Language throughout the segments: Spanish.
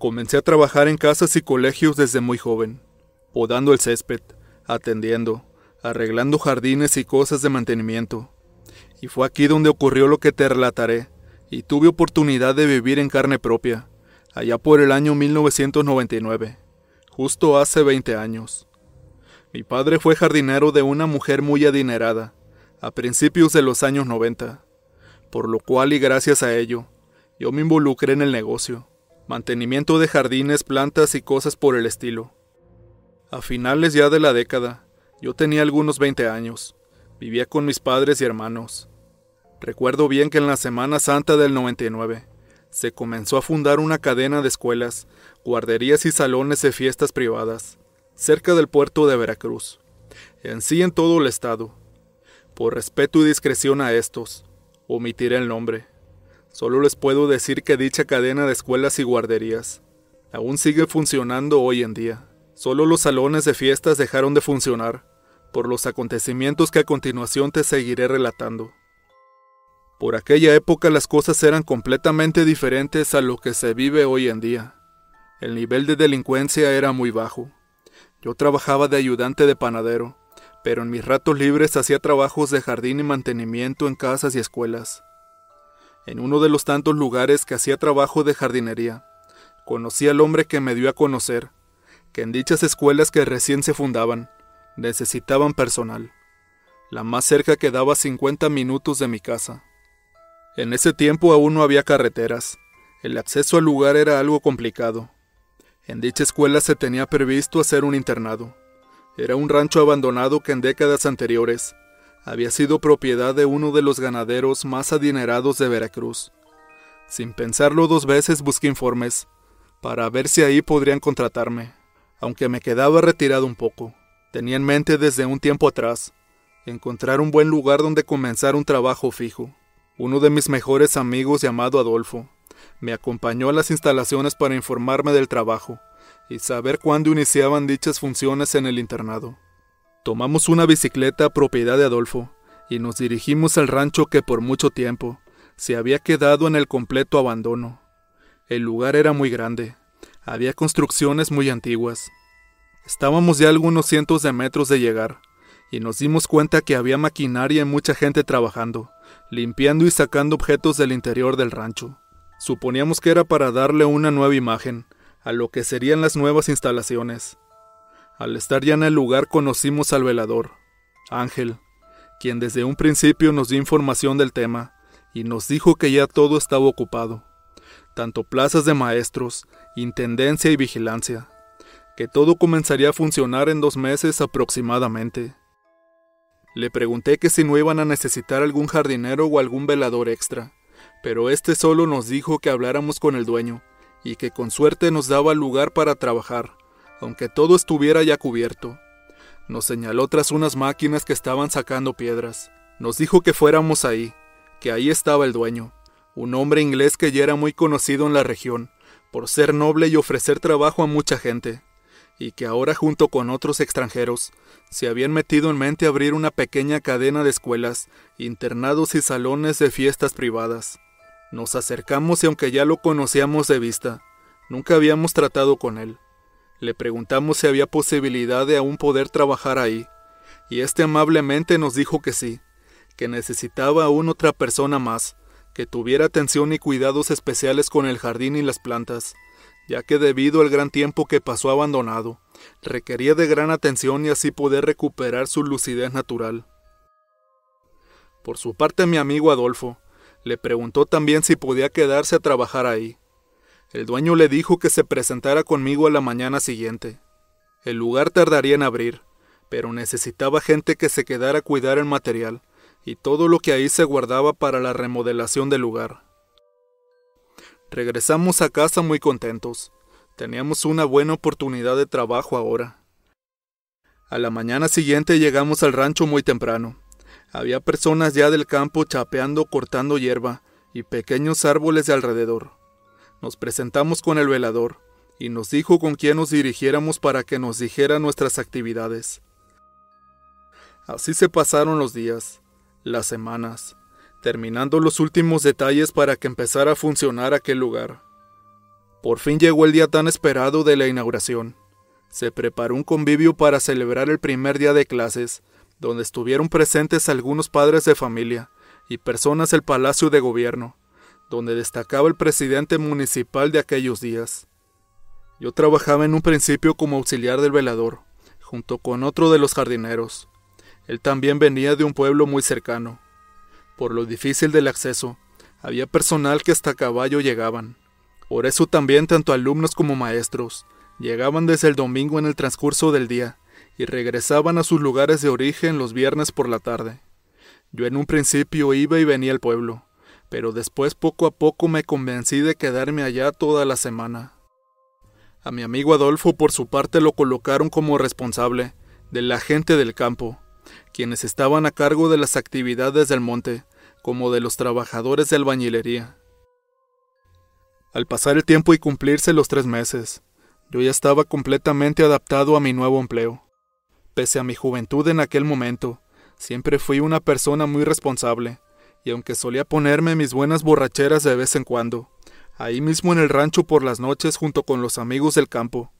Comencé a trabajar en casas y colegios desde muy joven, podando el césped, atendiendo, arreglando jardines y cosas de mantenimiento. Y fue aquí donde ocurrió lo que te relataré, y tuve oportunidad de vivir en carne propia, allá por el año 1999, justo hace 20 años. Mi padre fue jardinero de una mujer muy adinerada, a principios de los años 90, por lo cual y gracias a ello, yo me involucré en el negocio, mantenimiento de jardines, plantas y cosas por el estilo. A finales ya de la década, yo tenía algunos 20 años, vivía con mis padres y hermanos. Recuerdo bien que en la Semana Santa del 99 se comenzó a fundar una cadena de escuelas, guarderías y salones de fiestas privadas, cerca del puerto de Veracruz, en sí en todo el estado. Por respeto y discreción a estos, omitiré el nombre. Solo les puedo decir que dicha cadena de escuelas y guarderías aún sigue funcionando hoy en día. Solo los salones de fiestas dejaron de funcionar por los acontecimientos que a continuación te seguiré relatando. Por aquella época las cosas eran completamente diferentes a lo que se vive hoy en día. El nivel de delincuencia era muy bajo. Yo trabajaba de ayudante de panadero, pero en mis ratos libres hacía trabajos de jardín y mantenimiento en casas y escuelas. En uno de los tantos lugares que hacía trabajo de jardinería, conocí al hombre que me dio a conocer que en dichas escuelas que recién se fundaban, necesitaban personal. La más cerca quedaba 50 minutos de mi casa. En ese tiempo aún no había carreteras. El acceso al lugar era algo complicado. En dicha escuela se tenía previsto hacer un internado. Era un rancho abandonado que en décadas anteriores había sido propiedad de uno de los ganaderos más adinerados de Veracruz. Sin pensarlo dos veces busqué informes para ver si ahí podrían contratarme, aunque me quedaba retirado un poco. Tenía en mente desde un tiempo atrás encontrar un buen lugar donde comenzar un trabajo fijo. Uno de mis mejores amigos llamado Adolfo me acompañó a las instalaciones para informarme del trabajo y saber cuándo iniciaban dichas funciones en el internado. Tomamos una bicicleta propiedad de Adolfo y nos dirigimos al rancho que por mucho tiempo se había quedado en el completo abandono. El lugar era muy grande, había construcciones muy antiguas. Estábamos ya algunos cientos de metros de llegar, y nos dimos cuenta que había maquinaria y mucha gente trabajando, limpiando y sacando objetos del interior del rancho. Suponíamos que era para darle una nueva imagen a lo que serían las nuevas instalaciones. Al estar ya en el lugar conocimos al velador, Ángel, quien desde un principio nos dio información del tema y nos dijo que ya todo estaba ocupado, tanto plazas de maestros, intendencia y vigilancia, que todo comenzaría a funcionar en dos meses aproximadamente. Le pregunté que si no iban a necesitar algún jardinero o algún velador extra, pero este solo nos dijo que habláramos con el dueño, y que con suerte nos daba lugar para trabajar, aunque todo estuviera ya cubierto. Nos señaló tras unas máquinas que estaban sacando piedras. Nos dijo que fuéramos ahí, que ahí estaba el dueño, un hombre inglés que ya era muy conocido en la región, por ser noble y ofrecer trabajo a mucha gente, y que ahora junto con otros extranjeros se habían metido en mente abrir una pequeña cadena de escuelas, internados y salones de fiestas privadas. Nos acercamos y aunque ya lo conocíamos de vista, nunca habíamos tratado con él. Le preguntamos si había posibilidad de aún poder trabajar ahí, y éste amablemente nos dijo que sí, que necesitaba aún otra persona más, que tuviera atención y cuidados especiales con el jardín y las plantas, ya que debido al gran tiempo que pasó abandonado, requería de gran atención y así poder recuperar su lucidez natural. Por su parte mi amigo Adolfo, le preguntó también si podía quedarse a trabajar ahí. El dueño le dijo que se presentara conmigo a la mañana siguiente. El lugar tardaría en abrir, pero necesitaba gente que se quedara a cuidar el material y todo lo que ahí se guardaba para la remodelación del lugar. Regresamos a casa muy contentos. Teníamos una buena oportunidad de trabajo ahora. A la mañana siguiente llegamos al rancho muy temprano. Había personas ya del campo chapeando, cortando hierba y pequeños árboles de alrededor. Nos presentamos con el velador y nos dijo con quién nos dirigiéramos para que nos dijera nuestras actividades. Así se pasaron los días, las semanas, terminando los últimos detalles para que empezara a funcionar aquel lugar. Por fin llegó el día tan esperado de la inauguración. Se preparó un convivio para celebrar el primer día de clases, donde estuvieron presentes algunos padres de familia y personas del Palacio de Gobierno, donde destacaba el presidente municipal de aquellos días. Yo trabajaba en un principio como auxiliar del velador, junto con otro de los jardineros. Él también venía de un pueblo muy cercano. Por lo difícil del acceso, había personal que hasta caballo llegaban. Por eso también tanto alumnos como maestros llegaban desde el domingo en el transcurso del día y regresaban a sus lugares de origen los viernes por la tarde. Yo en un principio iba y venía al pueblo, pero después poco a poco me convencí de quedarme allá toda la semana. A mi amigo Adolfo por su parte lo colocaron como responsable de la gente del campo, quienes estaban a cargo de las actividades del monte, como de los trabajadores de albañilería. Al pasar el tiempo y cumplirse los tres meses, yo ya estaba completamente adaptado a mi nuevo empleo. Pese a mi juventud en aquel momento, siempre fui una persona muy responsable, y aunque solía ponerme mis buenas borracheras de vez en cuando, ahí mismo en el rancho por las noches junto con los amigos del campo,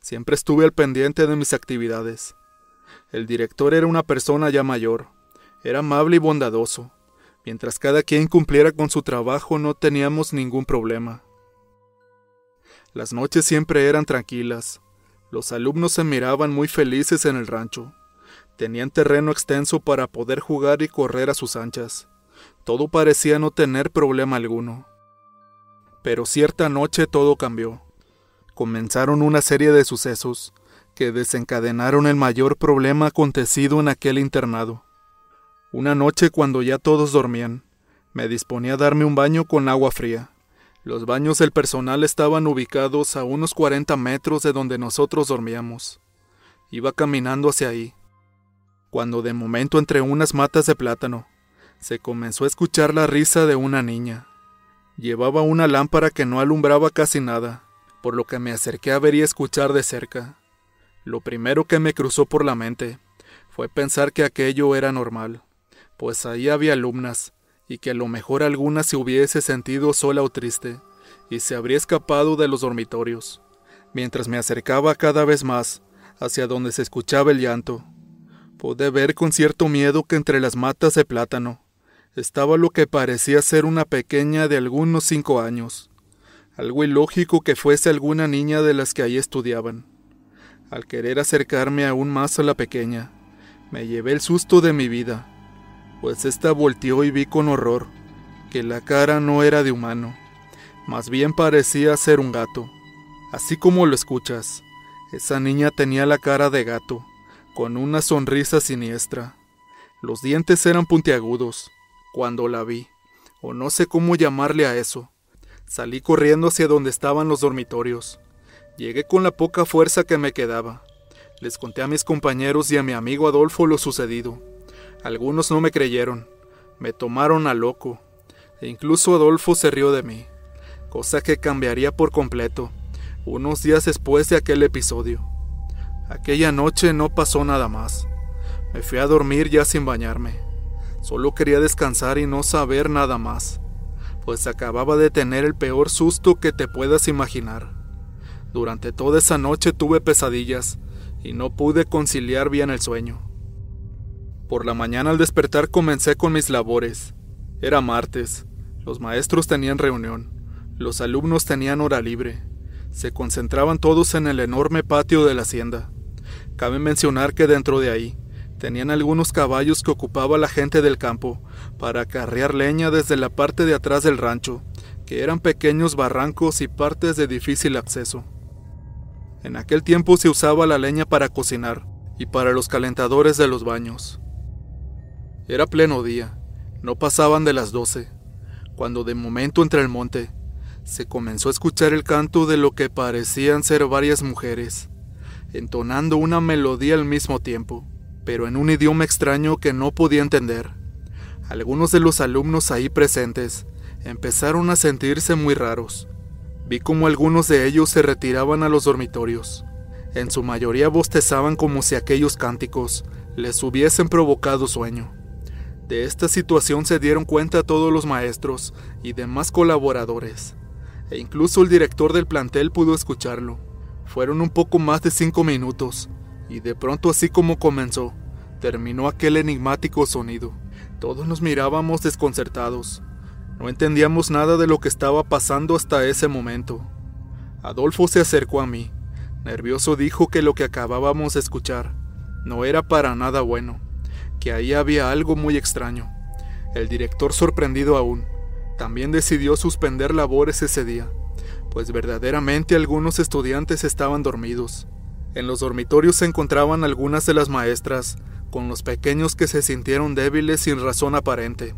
siempre estuve al pendiente de mis actividades. El director era una persona ya mayor, era amable y bondadoso, mientras cada quien cumpliera con su trabajo no teníamos ningún problema. Las noches siempre eran tranquilas. Los alumnos se miraban muy felices en el rancho. Tenían terreno extenso para poder jugar y correr a sus anchas. Todo parecía no tener problema alguno. Pero cierta noche todo cambió. Comenzaron una serie de sucesos que desencadenaron el mayor problema acontecido en aquel internado. Una noche cuando ya todos dormían, me disponía a darme un baño con agua fría. Los baños del personal estaban ubicados a unos 40 metros de donde nosotros dormíamos. Iba caminando hacia ahí, cuando de momento entre unas matas de plátano se comenzó a escuchar la risa de una niña. Llevaba una lámpara que no alumbraba casi nada, por lo que me acerqué a ver y escuchar de cerca. Lo primero que me cruzó por la mente fue pensar que aquello era normal, pues ahí había alumnas, y que a lo mejor alguna se hubiese sentido sola o triste, y se habría escapado de los dormitorios. Mientras me acercaba cada vez más hacia donde se escuchaba el llanto, pude ver con cierto miedo que entre las matas de plátano estaba lo que parecía ser una pequeña de algunos cinco años, algo ilógico que fuese alguna niña de las que allí estudiaban. Al querer acercarme aún más a la pequeña, me llevé el susto de mi vida pues ésta volteó y vi con horror que la cara no era de humano, más bien parecía ser un gato. Así como lo escuchas, esa niña tenía la cara de gato, con una sonrisa siniestra. Los dientes eran puntiagudos. Cuando la vi, o no sé cómo llamarle a eso, salí corriendo hacia donde estaban los dormitorios. Llegué con la poca fuerza que me quedaba. Les conté a mis compañeros y a mi amigo Adolfo lo sucedido. Algunos no me creyeron, me tomaron a loco, e incluso Adolfo se rió de mí, cosa que cambiaría por completo unos días después de aquel episodio. Aquella noche no pasó nada más. Me fui a dormir ya sin bañarme. Solo quería descansar y no saber nada más, pues acababa de tener el peor susto que te puedas imaginar. Durante toda esa noche tuve pesadillas y no pude conciliar bien el sueño. Por la mañana al despertar comencé con mis labores. Era martes. Los maestros tenían reunión. Los alumnos tenían hora libre. Se concentraban todos en el enorme patio de la hacienda. Cabe mencionar que dentro de ahí tenían algunos caballos que ocupaba la gente del campo para carrear leña desde la parte de atrás del rancho, que eran pequeños barrancos y partes de difícil acceso. En aquel tiempo se usaba la leña para cocinar y para los calentadores de los baños. Era pleno día, no pasaban de las doce, cuando de momento entre el monte se comenzó a escuchar el canto de lo que parecían ser varias mujeres, entonando una melodía al mismo tiempo, pero en un idioma extraño que no podía entender. Algunos de los alumnos ahí presentes empezaron a sentirse muy raros. Vi como algunos de ellos se retiraban a los dormitorios. En su mayoría bostezaban como si aquellos cánticos les hubiesen provocado sueño. De esta situación se dieron cuenta todos los maestros y demás colaboradores. e incluso el director del plantel pudo escucharlo. Fueron un poco más de cinco minutos, y de pronto así como comenzó, terminó aquel enigmático sonido. Todos nos mirábamos desconcertados. No entendíamos nada de lo que estaba pasando hasta ese momento. Adolfo se acercó a mí. Nervioso dijo que lo que acabábamos de escuchar no era para nada bueno, que ahí había algo muy extraño. El director, sorprendido aún, también decidió suspender labores ese día, pues verdaderamente algunos estudiantes estaban dormidos. En los dormitorios se encontraban algunas de las maestras, con los pequeños que se sintieron débiles sin razón aparente.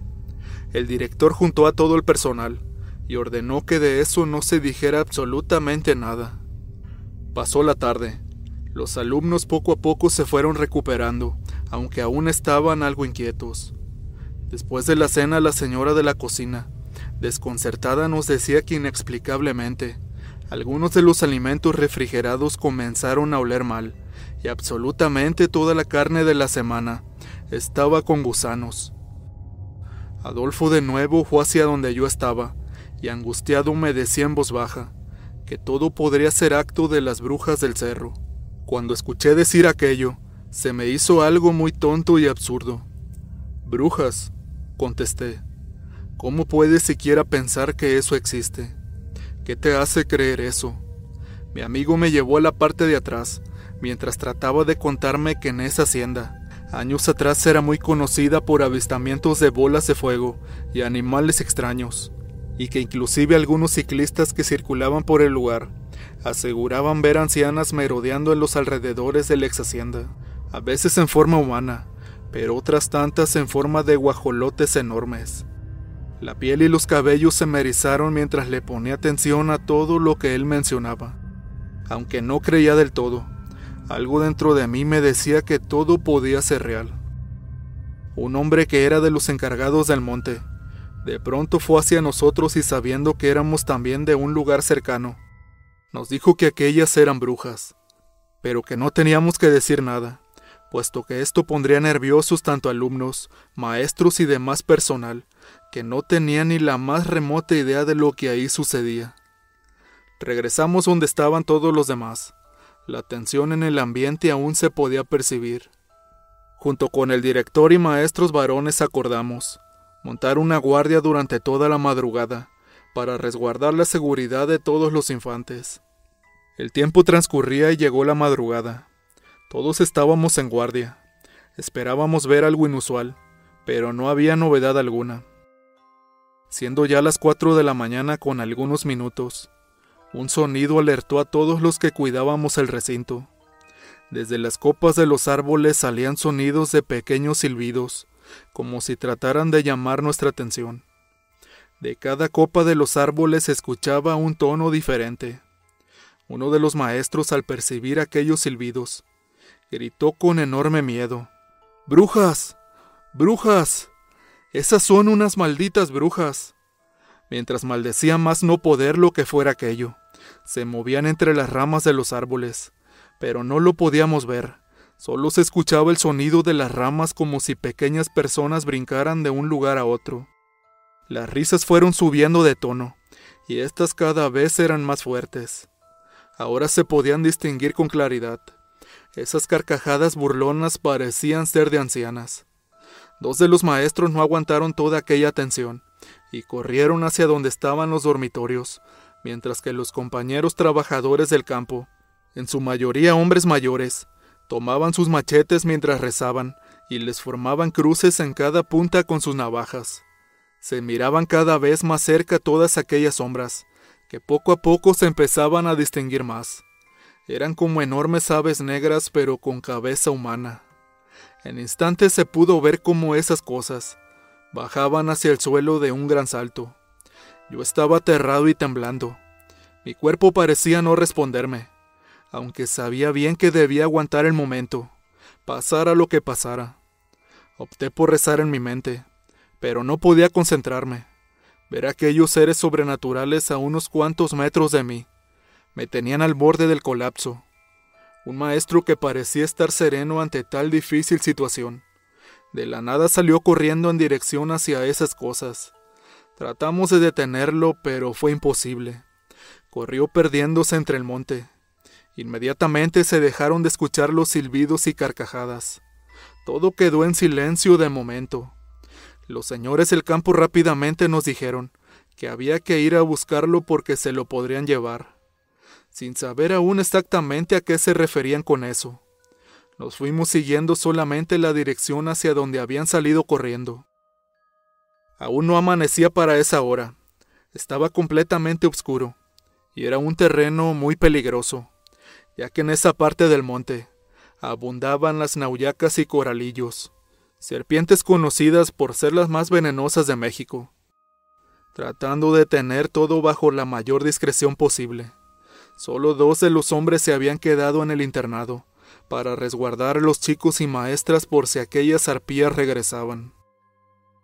El director juntó a todo el personal y ordenó que de eso no se dijera absolutamente nada. Pasó la tarde. Los alumnos poco a poco se fueron recuperando, aunque aún estaban algo inquietos. Después de la cena, la señora de la cocina, desconcertada, nos decía que inexplicablemente, algunos de los alimentos refrigerados comenzaron a oler mal, y absolutamente toda la carne de la semana estaba con gusanos. Adolfo de nuevo fue hacia donde yo estaba, y angustiado me decía en voz baja que todo podría ser acto de las brujas del cerro. Cuando escuché decir aquello, se me hizo algo muy tonto y absurdo. Brujas, contesté. ¿Cómo puedes siquiera pensar que eso existe? ¿Qué te hace creer eso? Mi amigo me llevó a la parte de atrás, mientras trataba de contarme que en esa hacienda, años atrás era muy conocida por avistamientos de bolas de fuego y animales extraños, y que inclusive algunos ciclistas que circulaban por el lugar aseguraban ver ancianas merodeando en los alrededores de la ex hacienda, a veces en forma humana, pero otras tantas en forma de guajolotes enormes. La piel y los cabellos se me erizaron mientras le ponía atención a todo lo que él mencionaba, aunque no creía del todo algo dentro de mí me decía que todo podía ser real. Un hombre que era de los encargados del monte, de pronto fue hacia nosotros y sabiendo que éramos también de un lugar cercano, nos dijo que aquellas eran brujas, pero que no teníamos que decir nada, puesto que esto pondría nerviosos tanto alumnos, maestros y demás personal, que no tenían ni la más remota idea de lo que ahí sucedía. Regresamos donde estaban todos los demás, la tensión en el ambiente aún se podía percibir. Junto con el director y maestros varones acordamos montar una guardia durante toda la madrugada para resguardar la seguridad de todos los infantes. El tiempo transcurría y llegó la madrugada. Todos estábamos en guardia. Esperábamos ver algo inusual, pero no había novedad alguna. Siendo ya las cuatro de la mañana con algunos minutos, un sonido alertó a todos los que cuidábamos el recinto. Desde las copas de los árboles salían sonidos de pequeños silbidos, como si trataran de llamar nuestra atención. De cada copa de los árboles se escuchaba un tono diferente. Uno de los maestros, al percibir aquellos silbidos, gritó con enorme miedo. ¡Brujas! ¡Brujas! Esas son unas malditas brujas mientras maldecía más no poder lo que fuera aquello. Se movían entre las ramas de los árboles, pero no lo podíamos ver. Solo se escuchaba el sonido de las ramas como si pequeñas personas brincaran de un lugar a otro. Las risas fueron subiendo de tono, y éstas cada vez eran más fuertes. Ahora se podían distinguir con claridad. Esas carcajadas burlonas parecían ser de ancianas. Dos de los maestros no aguantaron toda aquella tensión y corrieron hacia donde estaban los dormitorios, mientras que los compañeros trabajadores del campo, en su mayoría hombres mayores, tomaban sus machetes mientras rezaban y les formaban cruces en cada punta con sus navajas. Se miraban cada vez más cerca todas aquellas sombras, que poco a poco se empezaban a distinguir más. Eran como enormes aves negras pero con cabeza humana. En instantes se pudo ver cómo esas cosas, bajaban hacia el suelo de un gran salto. Yo estaba aterrado y temblando. Mi cuerpo parecía no responderme, aunque sabía bien que debía aguantar el momento, pasara lo que pasara. Opté por rezar en mi mente, pero no podía concentrarme. Ver aquellos seres sobrenaturales a unos cuantos metros de mí me tenían al borde del colapso. Un maestro que parecía estar sereno ante tal difícil situación de la nada salió corriendo en dirección hacia esas cosas. Tratamos de detenerlo, pero fue imposible. corrió perdiéndose entre el monte. Inmediatamente se dejaron de escuchar los silbidos y carcajadas. Todo quedó en silencio de momento. Los señores del campo rápidamente nos dijeron que había que ir a buscarlo porque se lo podrían llevar, sin saber aún exactamente a qué se referían con eso. Nos fuimos siguiendo solamente la dirección hacia donde habían salido corriendo. Aún no amanecía para esa hora. Estaba completamente oscuro, y era un terreno muy peligroso, ya que en esa parte del monte abundaban las nauyacas y coralillos, serpientes conocidas por ser las más venenosas de México. Tratando de tener todo bajo la mayor discreción posible, solo dos de los hombres se habían quedado en el internado, para resguardar a los chicos y maestras por si aquellas arpías regresaban.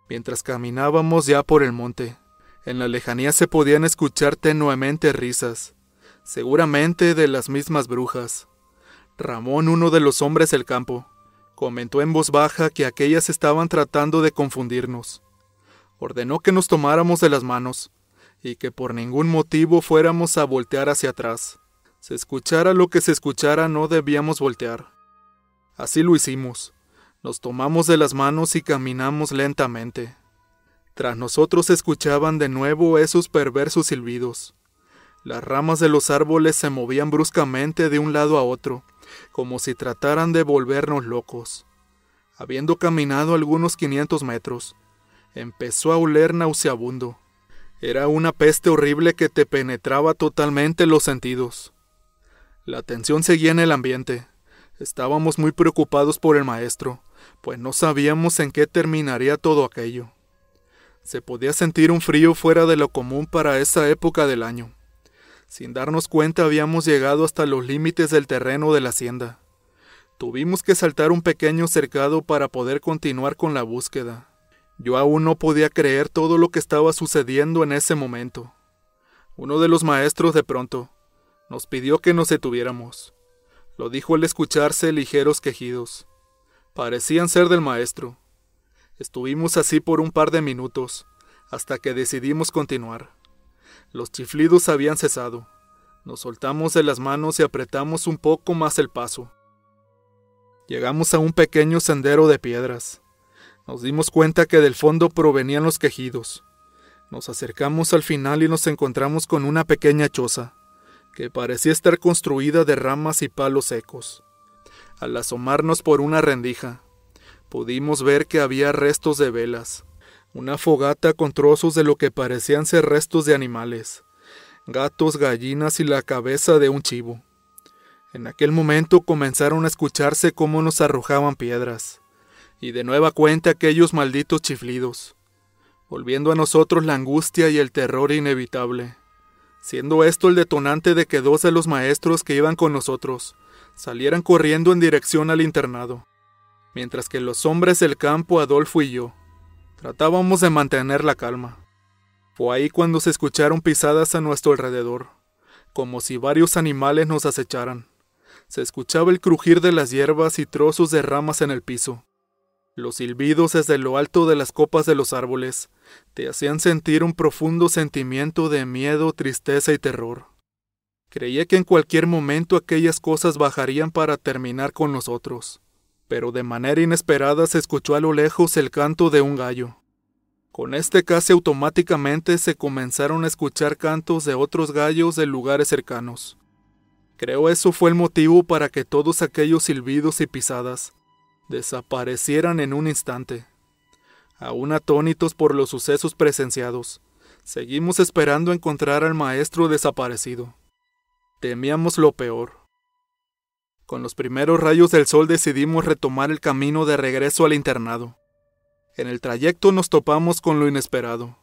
Mientras caminábamos ya por el monte, en la lejanía se podían escuchar tenuemente risas, seguramente de las mismas brujas. Ramón, uno de los hombres del campo, comentó en voz baja que aquellas estaban tratando de confundirnos. Ordenó que nos tomáramos de las manos y que por ningún motivo fuéramos a voltear hacia atrás. Se escuchara lo que se escuchara, no debíamos voltear. Así lo hicimos. Nos tomamos de las manos y caminamos lentamente. Tras nosotros se escuchaban de nuevo esos perversos silbidos. Las ramas de los árboles se movían bruscamente de un lado a otro, como si trataran de volvernos locos. Habiendo caminado algunos quinientos metros, empezó a oler nauseabundo. Era una peste horrible que te penetraba totalmente los sentidos. La tensión seguía en el ambiente. Estábamos muy preocupados por el maestro, pues no sabíamos en qué terminaría todo aquello. Se podía sentir un frío fuera de lo común para esa época del año. Sin darnos cuenta habíamos llegado hasta los límites del terreno de la hacienda. Tuvimos que saltar un pequeño cercado para poder continuar con la búsqueda. Yo aún no podía creer todo lo que estaba sucediendo en ese momento. Uno de los maestros de pronto, nos pidió que nos detuviéramos. Lo dijo al escucharse ligeros quejidos. Parecían ser del maestro. Estuvimos así por un par de minutos, hasta que decidimos continuar. Los chiflidos habían cesado. Nos soltamos de las manos y apretamos un poco más el paso. Llegamos a un pequeño sendero de piedras. Nos dimos cuenta que del fondo provenían los quejidos. Nos acercamos al final y nos encontramos con una pequeña choza que parecía estar construida de ramas y palos secos. Al asomarnos por una rendija, pudimos ver que había restos de velas, una fogata con trozos de lo que parecían ser restos de animales, gatos, gallinas y la cabeza de un chivo. En aquel momento comenzaron a escucharse cómo nos arrojaban piedras, y de nueva cuenta aquellos malditos chiflidos, volviendo a nosotros la angustia y el terror inevitable siendo esto el detonante de que dos de los maestros que iban con nosotros salieran corriendo en dirección al internado, mientras que los hombres del campo, Adolfo y yo, tratábamos de mantener la calma. Fue ahí cuando se escucharon pisadas a nuestro alrededor, como si varios animales nos acecharan. Se escuchaba el crujir de las hierbas y trozos de ramas en el piso. Los silbidos desde lo alto de las copas de los árboles te hacían sentir un profundo sentimiento de miedo, tristeza y terror. Creía que en cualquier momento aquellas cosas bajarían para terminar con nosotros, pero de manera inesperada se escuchó a lo lejos el canto de un gallo. Con este casi automáticamente se comenzaron a escuchar cantos de otros gallos de lugares cercanos. Creo eso fue el motivo para que todos aquellos silbidos y pisadas desaparecieran en un instante. Aún atónitos por los sucesos presenciados, seguimos esperando encontrar al maestro desaparecido. Temíamos lo peor. Con los primeros rayos del sol decidimos retomar el camino de regreso al internado. En el trayecto nos topamos con lo inesperado.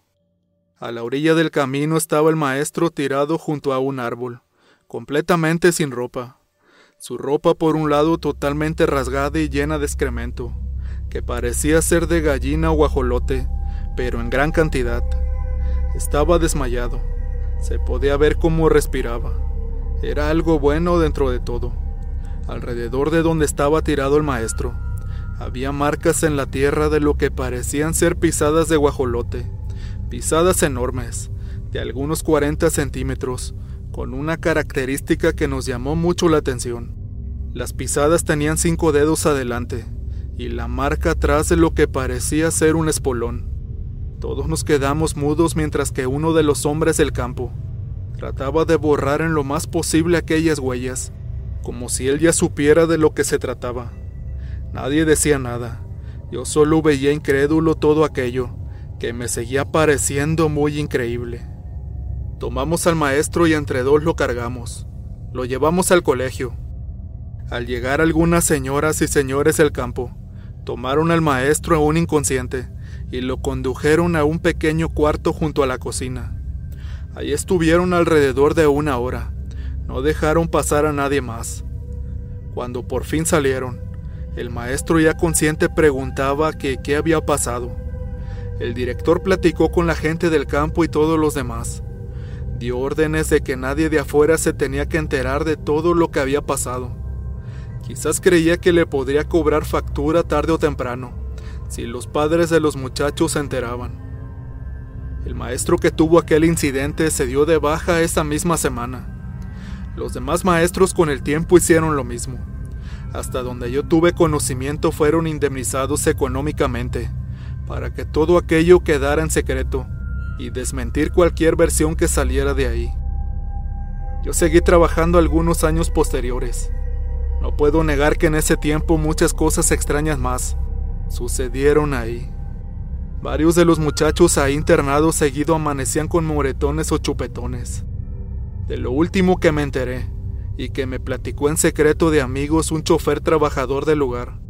A la orilla del camino estaba el maestro tirado junto a un árbol, completamente sin ropa su ropa por un lado totalmente rasgada y llena de excremento, que parecía ser de gallina o guajolote, pero en gran cantidad. Estaba desmayado. Se podía ver cómo respiraba. Era algo bueno dentro de todo. Alrededor de donde estaba tirado el maestro, había marcas en la tierra de lo que parecían ser pisadas de guajolote, pisadas enormes, de algunos 40 centímetros, con una característica que nos llamó mucho la atención. Las pisadas tenían cinco dedos adelante y la marca atrás de lo que parecía ser un espolón. Todos nos quedamos mudos mientras que uno de los hombres del campo trataba de borrar en lo más posible aquellas huellas, como si él ya supiera de lo que se trataba. Nadie decía nada, yo solo veía incrédulo todo aquello, que me seguía pareciendo muy increíble. Tomamos al maestro y entre dos lo cargamos. Lo llevamos al colegio. Al llegar algunas señoras y señores del campo, tomaron al maestro aún inconsciente y lo condujeron a un pequeño cuarto junto a la cocina. Allí estuvieron alrededor de una hora. No dejaron pasar a nadie más. Cuando por fin salieron, el maestro ya consciente preguntaba qué había pasado. El director platicó con la gente del campo y todos los demás dio órdenes de que nadie de afuera se tenía que enterar de todo lo que había pasado. Quizás creía que le podría cobrar factura tarde o temprano, si los padres de los muchachos se enteraban. El maestro que tuvo aquel incidente se dio de baja esa misma semana. Los demás maestros con el tiempo hicieron lo mismo. Hasta donde yo tuve conocimiento fueron indemnizados económicamente, para que todo aquello quedara en secreto y desmentir cualquier versión que saliera de ahí. Yo seguí trabajando algunos años posteriores. No puedo negar que en ese tiempo muchas cosas extrañas más sucedieron ahí. Varios de los muchachos ahí internados seguido amanecían con moretones o chupetones. De lo último que me enteré, y que me platicó en secreto de amigos un chofer trabajador del lugar,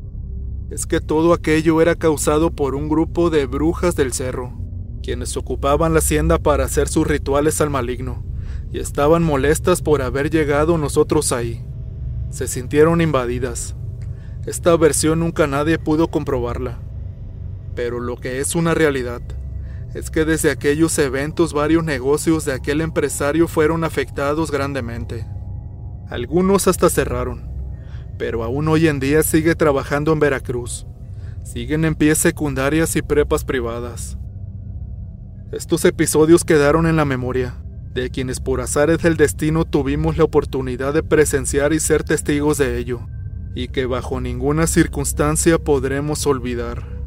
es que todo aquello era causado por un grupo de brujas del cerro quienes ocupaban la hacienda para hacer sus rituales al maligno, y estaban molestas por haber llegado nosotros ahí. Se sintieron invadidas. Esta versión nunca nadie pudo comprobarla. Pero lo que es una realidad es que desde aquellos eventos varios negocios de aquel empresario fueron afectados grandemente. Algunos hasta cerraron, pero aún hoy en día sigue trabajando en Veracruz. Siguen en pie secundarias y prepas privadas. Estos episodios quedaron en la memoria de quienes por azares del destino tuvimos la oportunidad de presenciar y ser testigos de ello, y que bajo ninguna circunstancia podremos olvidar.